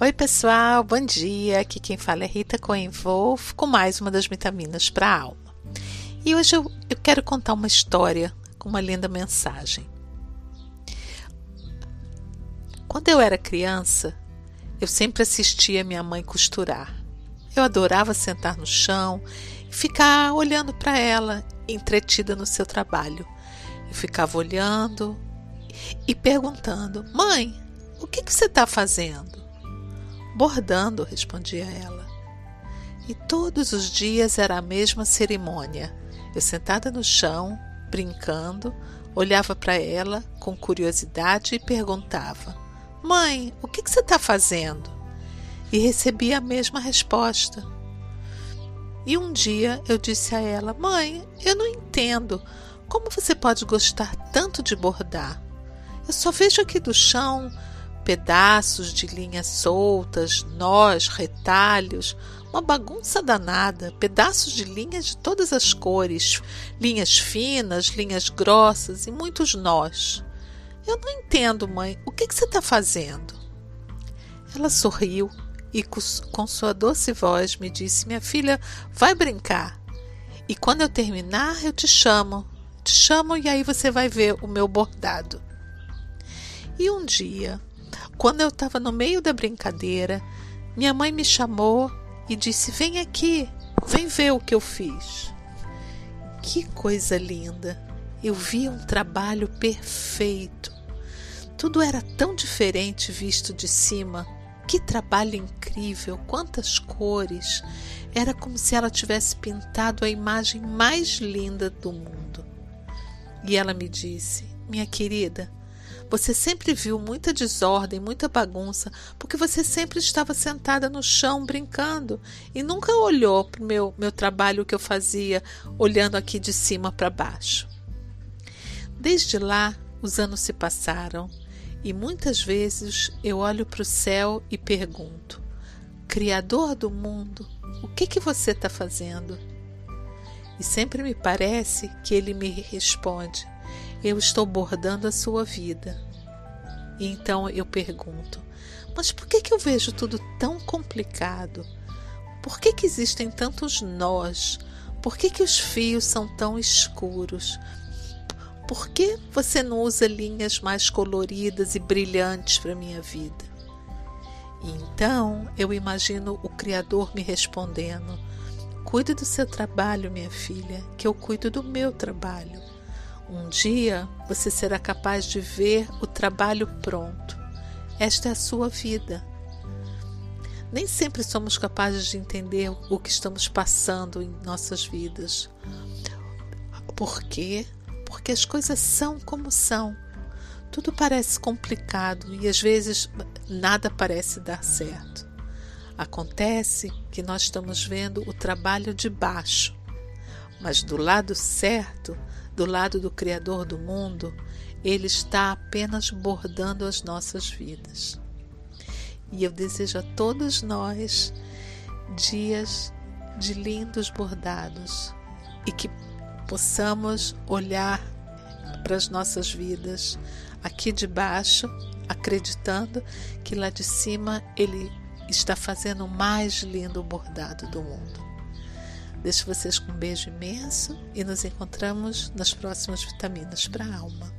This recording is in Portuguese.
Oi, pessoal, bom dia. Aqui quem fala é Rita Coenvolf com mais uma das vitaminas para a alma. E hoje eu, eu quero contar uma história com uma linda mensagem. Quando eu era criança, eu sempre assistia minha mãe costurar. Eu adorava sentar no chão e ficar olhando para ela, entretida no seu trabalho. Eu ficava olhando e perguntando: Mãe, o que, que você está fazendo? Bordando, respondia ela. E todos os dias era a mesma cerimônia. Eu sentada no chão, brincando, olhava para ela com curiosidade e perguntava: Mãe, o que, que você está fazendo? E recebia a mesma resposta. E um dia eu disse a ela: Mãe, eu não entendo. Como você pode gostar tanto de bordar? Eu só vejo aqui do chão pedaços de linhas soltas, nós, retalhos, uma bagunça danada, pedaços de linhas de todas as cores, linhas finas, linhas grossas e muitos nós. Eu não entendo, mãe, o que, que você está fazendo? Ela sorriu e, com sua doce voz, me disse: Minha filha, vai brincar. E quando eu terminar, eu te chamo. Te chamo e aí você vai ver o meu bordado. E um dia, quando eu estava no meio da brincadeira, minha mãe me chamou e disse: Vem aqui, vem ver o que eu fiz. Que coisa linda! Eu vi um trabalho perfeito. Tudo era tão diferente visto de cima. Que trabalho incrível! Quantas cores! Era como se ela tivesse pintado a imagem mais linda do mundo. E ela me disse: Minha querida, você sempre viu muita desordem, muita bagunça, porque você sempre estava sentada no chão brincando e nunca olhou para o meu, meu trabalho que eu fazia, olhando aqui de cima para baixo. Desde lá, os anos se passaram e muitas vezes eu olho para o céu e pergunto: Criador do mundo, o que, que você está fazendo? E sempre me parece que ele me responde: eu estou bordando a sua vida. E então eu pergunto: mas por que, que eu vejo tudo tão complicado? Por que, que existem tantos nós? Por que, que os fios são tão escuros? Por que você não usa linhas mais coloridas e brilhantes para minha vida? E então eu imagino o Criador me respondendo: Cuide do seu trabalho, minha filha, que eu cuido do meu trabalho. Um dia você será capaz de ver o trabalho pronto. Esta é a sua vida. Nem sempre somos capazes de entender o que estamos passando em nossas vidas. Por quê? Porque as coisas são como são. Tudo parece complicado e às vezes nada parece dar certo. Acontece que nós estamos vendo o trabalho de baixo, mas do lado certo do lado do Criador do mundo, Ele está apenas bordando as nossas vidas. E eu desejo a todos nós dias de lindos bordados e que possamos olhar para as nossas vidas aqui de baixo, acreditando que lá de cima Ele está fazendo o mais lindo bordado do mundo. Deixo vocês com um beijo imenso e nos encontramos nas próximas vitaminas para a alma.